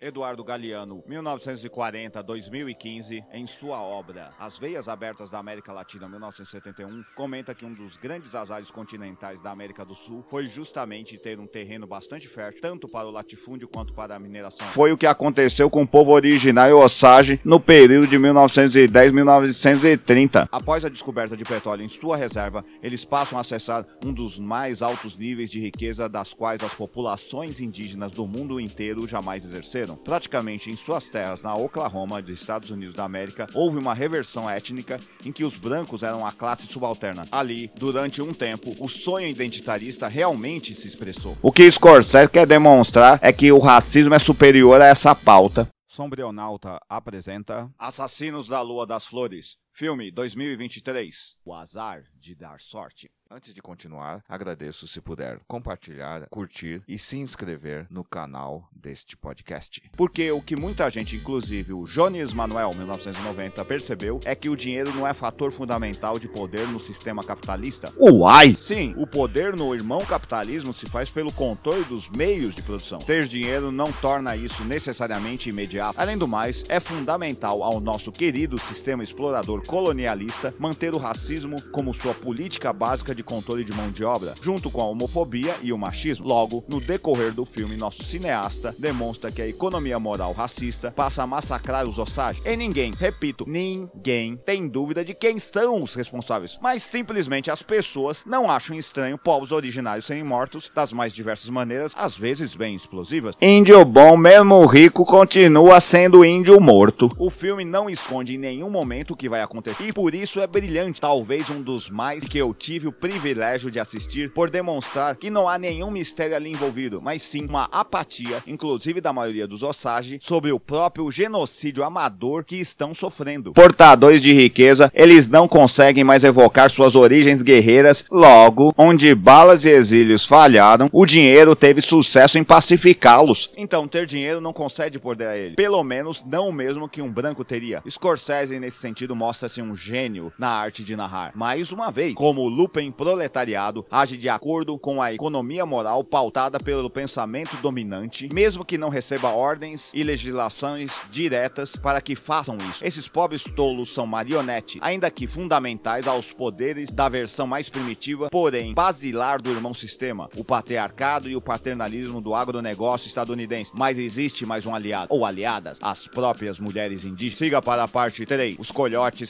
Eduardo Galeano, 1940-2015, em sua obra As Veias Abertas da América Latina, 1971, comenta que um dos grandes azares continentais da América do Sul foi justamente ter um terreno bastante fértil, tanto para o latifúndio quanto para a mineração. Foi o que aconteceu com o povo originário Osage no período de 1910-1930. Após a descoberta de petróleo em sua reserva, eles passam a acessar um dos mais altos níveis de riqueza das quais as populações indígenas do mundo inteiro jamais exerceram. Praticamente em suas terras, na Oklahoma, dos Estados Unidos da América, houve uma reversão étnica em que os brancos eram a classe subalterna. Ali, durante um tempo, o sonho identitarista realmente se expressou. O que Scorsese quer demonstrar é que o racismo é superior a essa pauta. Sombrionauta apresenta Assassinos da Lua das Flores, filme 2023. O azar de dar sorte. Antes de continuar, agradeço se puder compartilhar, curtir e se inscrever no canal deste podcast. Porque o que muita gente, inclusive o Jones Manuel, 1990, percebeu é que o dinheiro não é fator fundamental de poder no sistema capitalista. Uai! Sim, o poder no irmão capitalismo se faz pelo controle dos meios de produção. Ter dinheiro não torna isso necessariamente imediato. Além do mais, é fundamental ao nosso querido sistema explorador colonialista manter o racismo como sua política básica de controle de mão de obra, junto com a homofobia e o machismo. Logo, no decorrer do filme, nosso cineasta demonstra que a economia moral racista passa a massacrar os Osage. E ninguém, repito, ninguém tem dúvida de quem são os responsáveis, mas simplesmente as pessoas não acham estranho povos originários serem mortos das mais diversas maneiras, às vezes bem explosivas. Índio bom, mesmo rico, continua sendo índio morto. O filme não esconde em nenhum momento o que vai acontecer e por isso é brilhante, talvez um dos mais que eu tive o privilégio de assistir por demonstrar que não há nenhum mistério ali envolvido, mas sim uma apatia, inclusive da maioria dos Osage, sobre o próprio genocídio amador que estão sofrendo. Portadores de riqueza, eles não conseguem mais evocar suas origens guerreiras, logo, onde balas e exílios falharam, o dinheiro teve sucesso em pacificá-los. Então, ter dinheiro não concede poder a ele. Pelo menos não o mesmo que um branco teria. Scorsese, nesse sentido, mostra-se um gênio na arte de narrar. Mais uma vez, como Lupin proletariado age de acordo com a economia moral pautada pelo pensamento dominante, mesmo que não receba ordens e legislações diretas para que façam isso. Esses pobres tolos são marionete, ainda que fundamentais aos poderes da versão mais primitiva, porém basilar do irmão sistema, o patriarcado e o paternalismo do agronegócio estadunidense. Mas existe mais um aliado, ou aliadas, as próprias mulheres indígenas. Siga para a parte 3, os colhotes